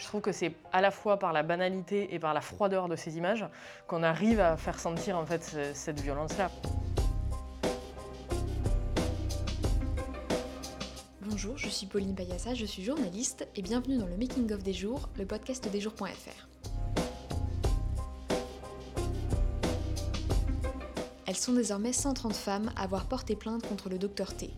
Je trouve que c'est à la fois par la banalité et par la froideur de ces images qu'on arrive à faire sentir en fait cette violence-là. Bonjour, je suis Pauline Payassa, je suis journaliste et bienvenue dans le Making of des jours, le podcast des jours.fr. Elles sont désormais 130 femmes à avoir porté plainte contre le docteur T.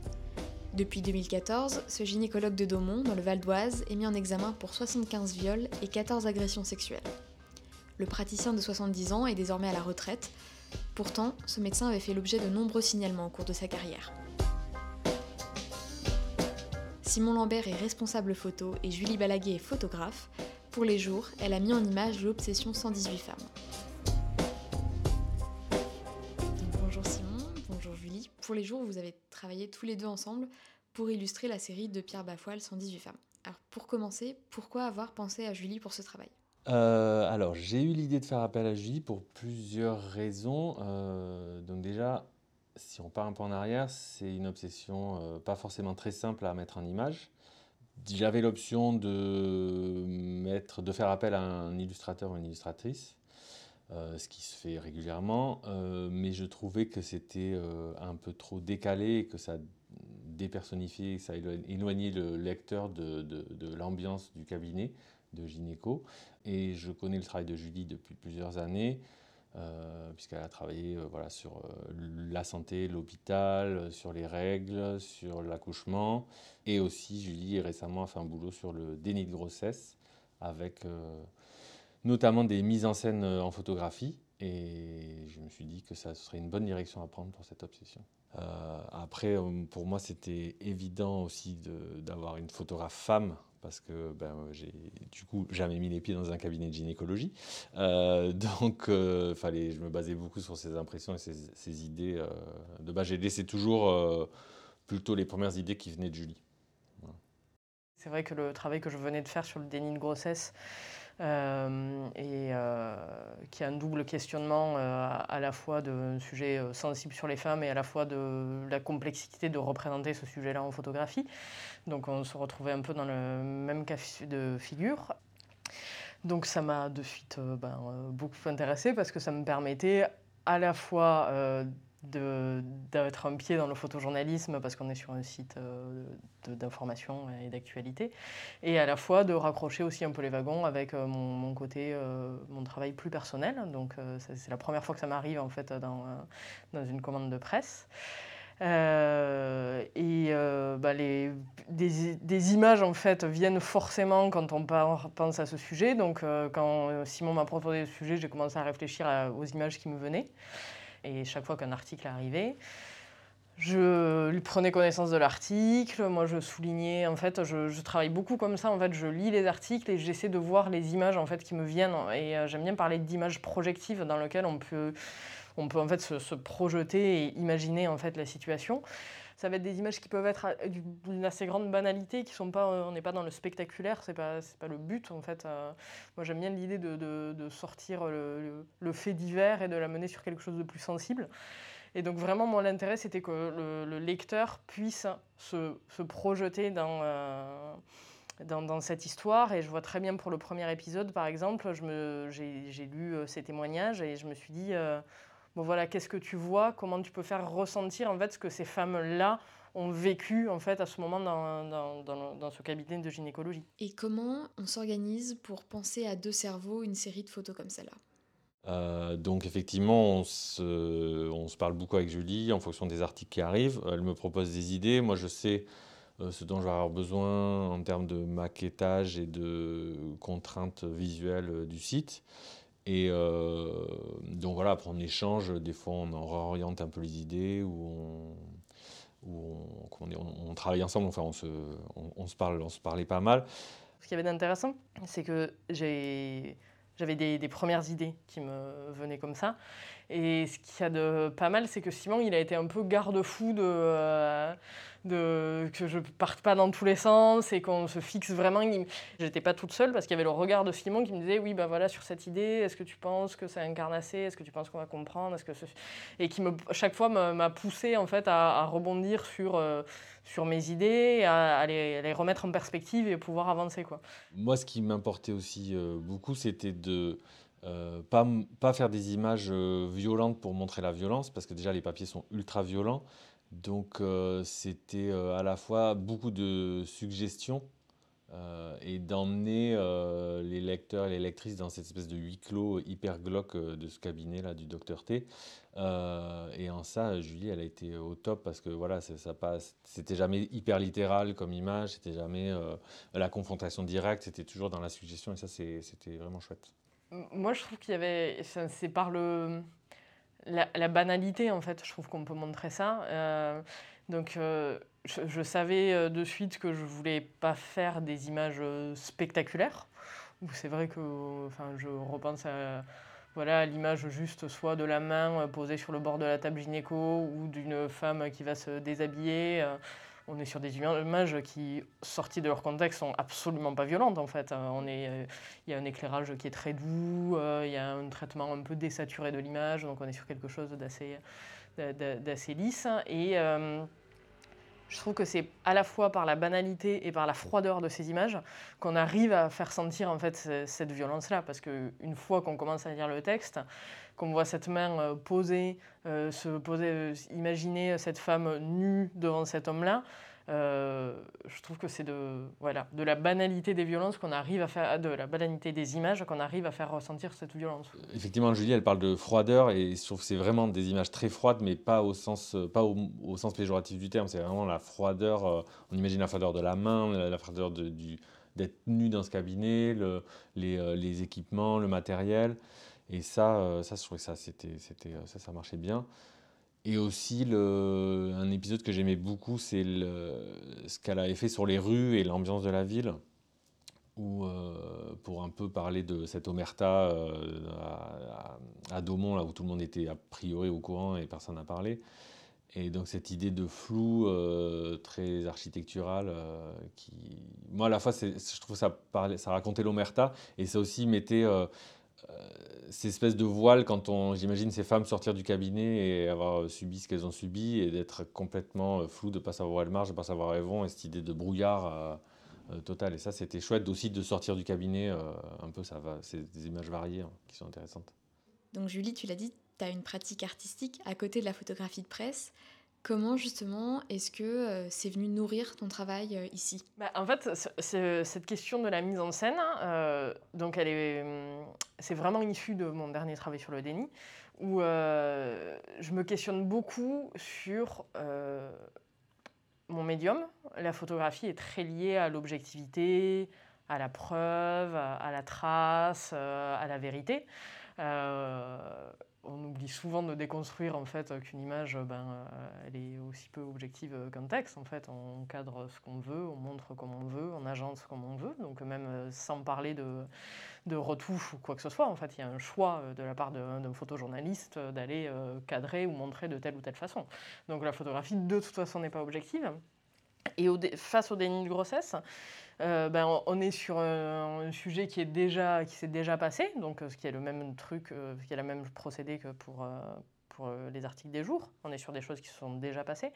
Depuis 2014, ce gynécologue de Daumont, dans le Val d'Oise, est mis en examen pour 75 viols et 14 agressions sexuelles. Le praticien de 70 ans est désormais à la retraite. Pourtant, ce médecin avait fait l'objet de nombreux signalements au cours de sa carrière. Simon Lambert est responsable photo et Julie Balaguet est photographe. Pour les jours, elle a mis en image l'obsession 118 femmes. Les jours, vous avez travaillé tous les deux ensemble pour illustrer la série de Pierre Bafoil 118 femmes. Alors pour commencer, pourquoi avoir pensé à Julie pour ce travail? Euh, alors, j'ai eu l'idée de faire appel à Julie pour plusieurs raisons. Euh, donc déjà, si on part un peu en arrière, c'est une obsession euh, pas forcément très simple à mettre en image. J'avais l'option de, de faire appel à un illustrateur ou une illustratrice, euh, ce qui se fait régulièrement, euh, mais je trouvais que c'était un peu trop décalé que ça dépersonnifiait, ça éloignait le lecteur de, de l'ambiance du cabinet de gynéco. Et je connais le travail de Julie depuis plusieurs années. Euh, puisqu'elle a travaillé euh, voilà, sur euh, la santé, l'hôpital, sur les règles, sur l'accouchement. Et aussi, Julie récemment a fait un boulot sur le déni de grossesse, avec notamment des mises en scène en photographie. Et je me suis dit que ça serait une bonne direction à prendre pour cette obsession. après, pour moi, c'était évident aussi d'avoir une photographe femme parce que ben, j'ai du coup jamais mis les pieds dans un cabinet de gynécologie. Euh, donc euh, fallait, je me basais beaucoup sur ses impressions et ses, idées. Euh, de base, j'ai laissé toujours plutôt les premières idées qui venaient de Julie. C'est vrai que le travail que je venais de faire sur le déni de grossesse, euh, et euh, qui a un double questionnement euh, à la fois de sujet sensible sur les femmes et à la fois de la complexité de représenter ce sujet-là en photographie. Donc on se retrouvait un peu dans le même cas de figure. Donc ça m'a de suite ben, beaucoup intéressé parce que ça me permettait à la fois d'être un pied dans le photojournalisme parce qu'on est sur un site euh, d'information et d'actualité, et à la fois de raccrocher aussi un peu les wagons avec euh, mon, côté, euh, mon travail plus personnel. Donc c'est la première fois que ça m'arrive en fait dans, dans, une commande de presse. et bah, des, des, images en fait viennent forcément quand on pense à ce sujet. Donc quand Simon m'a proposé le sujet, j'ai commencé à réfléchir aux images qui me venaient. Et chaque fois qu'un article arrivait, je prenais connaissance de l'article, moi je soulignais, en fait, je, travaille beaucoup comme ça, en fait, je lis les articles et j'essaie de voir les images en fait qui me viennent. Et euh, j'aime bien parler d'images projectives dans lesquelles on peut, on peut en fait se, projeter et imaginer en fait la situation. Ça va être des images qui peuvent être d'une assez grande banalité, qui sont pas, on n'est pas dans le spectaculaire, c'est pas, pas le but en fait. Euh. moi j'aime bien l'idée de, sortir le, fait divers et de l'amener sur quelque chose de plus sensible. Et donc vraiment, moi, l'intérêt, c'était que le, lecteur puisse se, projeter dans, euh, cette histoire. Et je vois très bien pour le premier épisode, par exemple, j'ai lu euh, ces témoignages et je me suis dit, bon voilà, qu'est-ce que tu vois? Comment tu peux faire ressentir en fait ce que ces femmes-là ont vécu en fait à ce moment dans, dans, dans, ce cabinet de gynécologie? Et comment on s'organise pour penser à deux cerveaux une série de photos comme celle-là? Euh, donc effectivement, on se, on se, parle beaucoup avec Julie en fonction des articles qui arrivent. Elle me propose des idées. Moi, je sais euh, ce dont je vais avoir besoin en termes de maquettage et de contraintes visuelles du site. Et euh, donc voilà, après on échange, des fois on en réoriente un peu les idées, ou on, travaille ensemble, enfin on se, parle, on se parlait pas mal. Ce qui y avait d'intéressant, c'est que j'avais des, premières idées qui me venaient comme ça. Et ce qu'il y a de pas mal, c'est que Simon, il a été un peu garde-fou de, euh, que je parte pas dans tous les sens et qu'on se fixe vraiment. J'étais pas toute seule parce qu'il y avait le regard de Simon qui me disait oui, ben voilà, sur cette idée, est-ce que tu penses que c'est incarnassé Est-ce que tu penses qu'on va comprendre? Est-ce que Et qui, me, chaque fois, m'a poussé en fait, à, rebondir sur, euh, sur mes idées, à, les, les, remettre en perspective et pouvoir avancer. Quoi. Moi, ce qui m'importait aussi euh, beaucoup, c'était de euh, pas, faire des images euh, violentes pour montrer la violence, parce que déjà les papiers sont ultra violents. Donc euh, c'était à la fois beaucoup de suggestions et d'emmener les lecteurs et les lectrices dans cette espèce de huis clos hyper glauque de ce cabinet là du docteur T. et en ça, Julie, elle a été au top parce que voilà, ça. C'était jamais hyper littéral comme image, c'était jamais la confrontation directe, c'était toujours dans la suggestion et ça, c'était vraiment chouette. Moi, je trouve qu'il y avait. C'est par le. La, banalité, en fait, je trouve qu'on peut montrer ça. Euh, donc, euh, je, savais euh, de suite que je voulais pas faire des images spectaculaires. C'est vrai que enfin, je repense à voilà, l'image juste soit de la main posée sur le bord de la table gynéco ou d'une femme qui va se déshabiller on est sur des images qui, sorties de leur contexte, sont absolument pas violentes en fait. Euh, on est, euh, il y a un éclairage qui est très doux, euh, il y a un traitement un peu désaturé de l'image, donc on est sur quelque chose d'assez, d'assez lisse. Et je trouve que c'est à la fois par la banalité et par la froideur de ces images qu'on arrive à faire sentir en fait cette violence-là, parce qu'une fois qu'on commence à lire le texte, qu'on voit cette main euh, posée, euh, se poser, euh, imaginer cette femme nue devant cet homme-là, je trouve que c'est de, voilà, de la banalité des violences qu'on arrive à faire, de la banalité des images qu'on arrive à faire ressentir cette violence. Effectivement, Julie, elle parle de froideur et je trouve que c'est vraiment des images très froides, mais pas au sens, pas au, sens péjoratif du terme. C'est vraiment la froideur. on imagine la froideur de la main, la, froideur de, du, d'être nu dans ce cabinet, le, les, équipements, le matériel. Et ça, euh, ça je trouvais que ça, c'était, c'était, euh, ça, ça marchait bien. Et aussi, un épisode que j'aimais beaucoup, c'est ce qu'elle avait fait sur les rues et l'ambiance de la ville, où, euh, pour un peu parler de cette omerta à, à, Daumont, là où tout le monde était a priori au courant et personne n'a parlé. Et donc cette idée de flou très architectural, qui, moi à la fois, je trouve ça, ça racontait l'omerta, et ça aussi mettait euh, ces espèces de voile quand on, j'imagine ces femmes sortir du cabinet et avoir subi ce qu'elles ont subi et d'être complètement euh, floues, de ne pas savoir où elles marchent, de ne pas savoir où elles vont, et cette idée de brouillard euh, total. Et ça, c'était chouette aussi de sortir du cabinet. un peu, ça va. C'est des images variées hein, qui sont intéressantes. Donc, Julie, tu l'as dit, tu as une pratique artistique à côté de la photographie de presse. Comment justement est-ce que euh, c'est venu nourrir ton travail euh, ici? Bah, En fait, cette question de la mise en scène, euh, donc elle est, hum, c'est vraiment issu de mon dernier travail sur le déni, où je me questionne beaucoup sur mon médium. La photographie est très liée à l'objectivité, à la preuve, à la trace, à la vérité on oublie souvent de déconstruire en fait qu'une image, ben, euh, elle est aussi peu objective qu'un texte. En fait, on cadre ce qu'on veut, on montre comme on veut, on agence comme on veut. Donc même euh, sans parler de, de retouche ou quoi que ce soit, en fait, il y a un choix euh, de la part d'un photojournaliste d'aller cadrer ou montrer de telle ou telle façon. Donc la photographie, de toute façon, n'est pas objective. Et face au déni de grossesse, euh, ben, on est sur un, sujet qui est déjà s'est déjà passé, donc euh, ce qui est le même truc, euh, qui est le même procédé que pour pour les articles des jours. On est sur des choses qui sont déjà passées.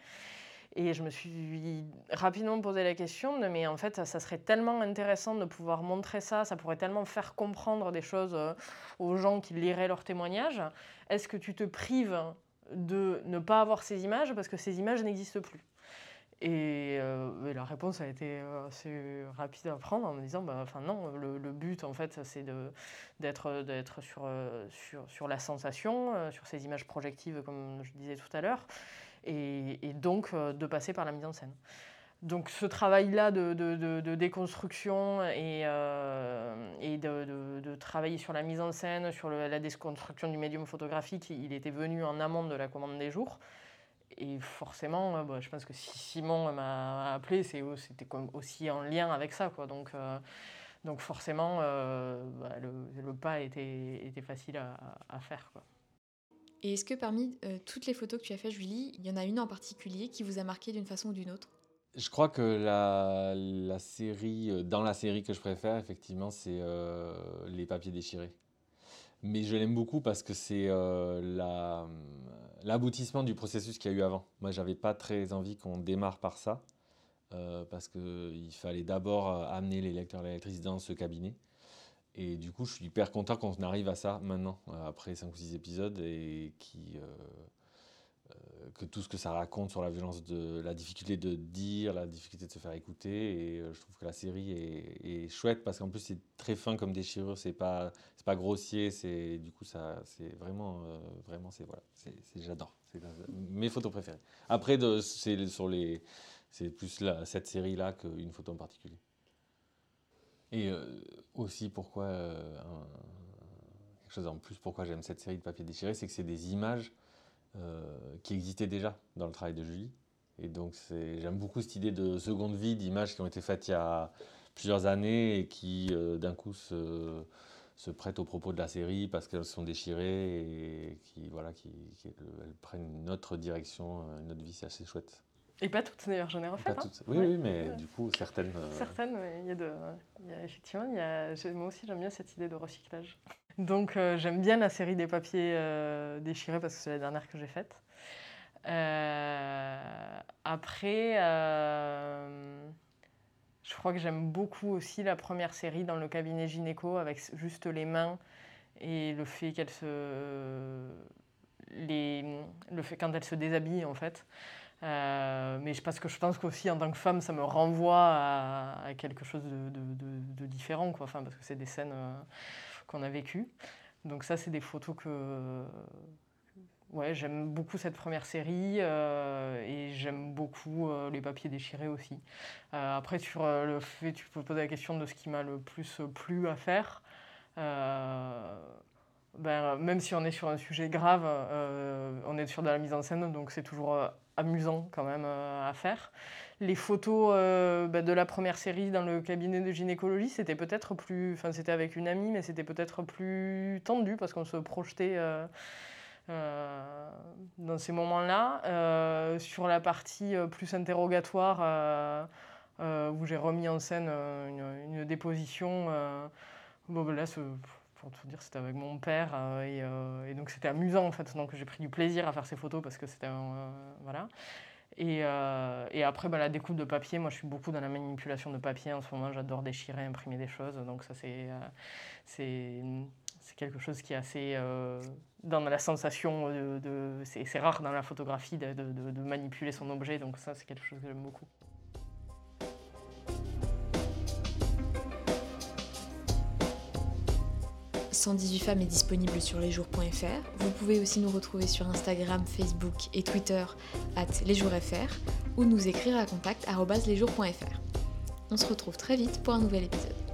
Et je me suis rapidement posé la question de, mais en fait, ça serait tellement intéressant de pouvoir montrer ça, ça pourrait tellement faire comprendre des choses aux gens qui liraient leurs témoignages. Est-ce que tu te prives de ne pas avoir ces images parce que ces images n'existent plus? Euh, et, la réponse a été euh, assez rapide à prendre en me disant, bah, enfin non, le, but en fait, c'est d'être sur, euh, sur, sur, la sensation, sur ces images projectives comme je disais tout à l'heure, et, donc de passer par la mise en scène. Donc ce travail-là de, de, de, déconstruction et, et de, travailler sur la mise en scène, sur la déconstruction du médium photographique, il était venu en amont de la commande des jours. Et forcément, bah, je pense que si Simon m'a appelé, c'était aussi en lien avec ça. Quoi. Donc, euh, donc forcément, euh, bah, le, pas était, était, facile à, à faire. Quoi. Et est-ce que parmi euh, toutes les photos que tu as faites, Julie, il y en a une en particulier qui vous a marqué d'une façon ou d'une autre? Je crois que la, la série, euh, dans la série que je préfère, effectivement, c'est euh, Les papiers déchirés. Mais je l'aime beaucoup parce que c'est la- l'aboutissement du processus qu'il y a eu avant. Moi, j'avais pas très envie qu'on démarre par ça, euh, parce qu'il fallait d'abord euh, amener les lecteurs et les lectrices dans ce cabinet. Et du coup, je suis hyper content qu'on arrive à ça maintenant, euh, après 5 ou 6 épisodes, et qui, euh, euh, que tout ce que ça raconte sur la violence de la difficulté de dire, la difficulté de se faire écouter. Et euh, je trouve que la série est, chouette parce qu'en plus c'est très fin comme déchirure, c'est pas pas grossier, c'est du coup c'est vraiment euh, vraiment c'est voilà, j'adore, c'est mes photos préférées. Après c'est c'est plus cette série là qu'une photo en particulier. Et euh, aussi pourquoi euh, quelque chose en plus pourquoi j'aime cette série de papier déchiré, c'est que c'est des images euh, qui existaient déjà dans le travail de Julie. Et donc j'aime beaucoup cette idée de seconde vie, d'images qui ont été faites il y a plusieurs années et qui euh, d'un coup se, prêtent au propos de la série parce qu'elles sont déchirées et qui, voilà, qui, qui- elles prennent une autre direction, euh, une autre vie, c'est assez chouette. Et pas toutes d'ailleurs, j'en ai refait. Pas hein. toutes- Oui, Ouais. oui, mais Ouais. du coup, certaines. euh, Certaines, il y a de, il y a, effectivement, il y a, moi aussi j'aime bien cette idée de recyclage. Donc euh, j'aime bien la série des papiers euh, déchirés parce que c'est la dernière que j'ai faite. Euh, après, je crois que j'aime beaucoup aussi la première série dans le cabinet gynéco avec juste les mains et le fait qu'elle se, les, le fait quand elle se déshabille en fait. Euh, mais parce que je pense qu'aussi en tant que femme, ça me renvoie à, quelque chose de, différent, quoi. Enfin, parce que c'est des scènes euh, qu'on a vécues. Donc ça, c'est des photos que... Ouais, j'aime beaucoup cette première série euh, et j'aime beaucoup les papiers déchirés aussi. Après, sur le fait, tu peux poser la question de ce qui m'a le plus plu à faire. Euh, ben, même si on est sur un sujet grave, euh, on est sur de la mise en scène, donc c'est toujours euh, amusant quand même euh, à faire. Les photos euh, ben, de la première série dans le cabinet de gynécologie, c'était peut-être plus, enfin c'était avec une amie, mais c'était peut-être plus tendu parce qu'on se projetait euh, euh, dans ces moments-là. Euh, sur la partie euh, plus interrogatoire, euh, euh, où j'ai remis en scène euh, une, déposition, euh, bon, ben là, pour tout dire, c'était avec mon père euh, et, euh, et donc c'était amusant en fait. Donc j'ai pris du plaisir à faire ces photos parce que c'était euh, voilà. Et, après bah, la découpe de papier, moi je suis beaucoup dans la manipulation de papier en ce moment. J'adore déchirer, imprimer des choses. Donc ça c'est euh, quelque chose qui est assez euh, dans la sensation de, c'est rare dans la photographie de manipuler son objet. Donc ça c'est quelque chose que j'aime beaucoup. 118 femmes est disponible sur lesjours.fr. Vous pouvez aussi nous retrouver sur Instagram, Facebook et Twitter at lesjoursfr ou nous écrire à contact arobase lesjours.fr. On se retrouve très vite pour un nouvel épisode.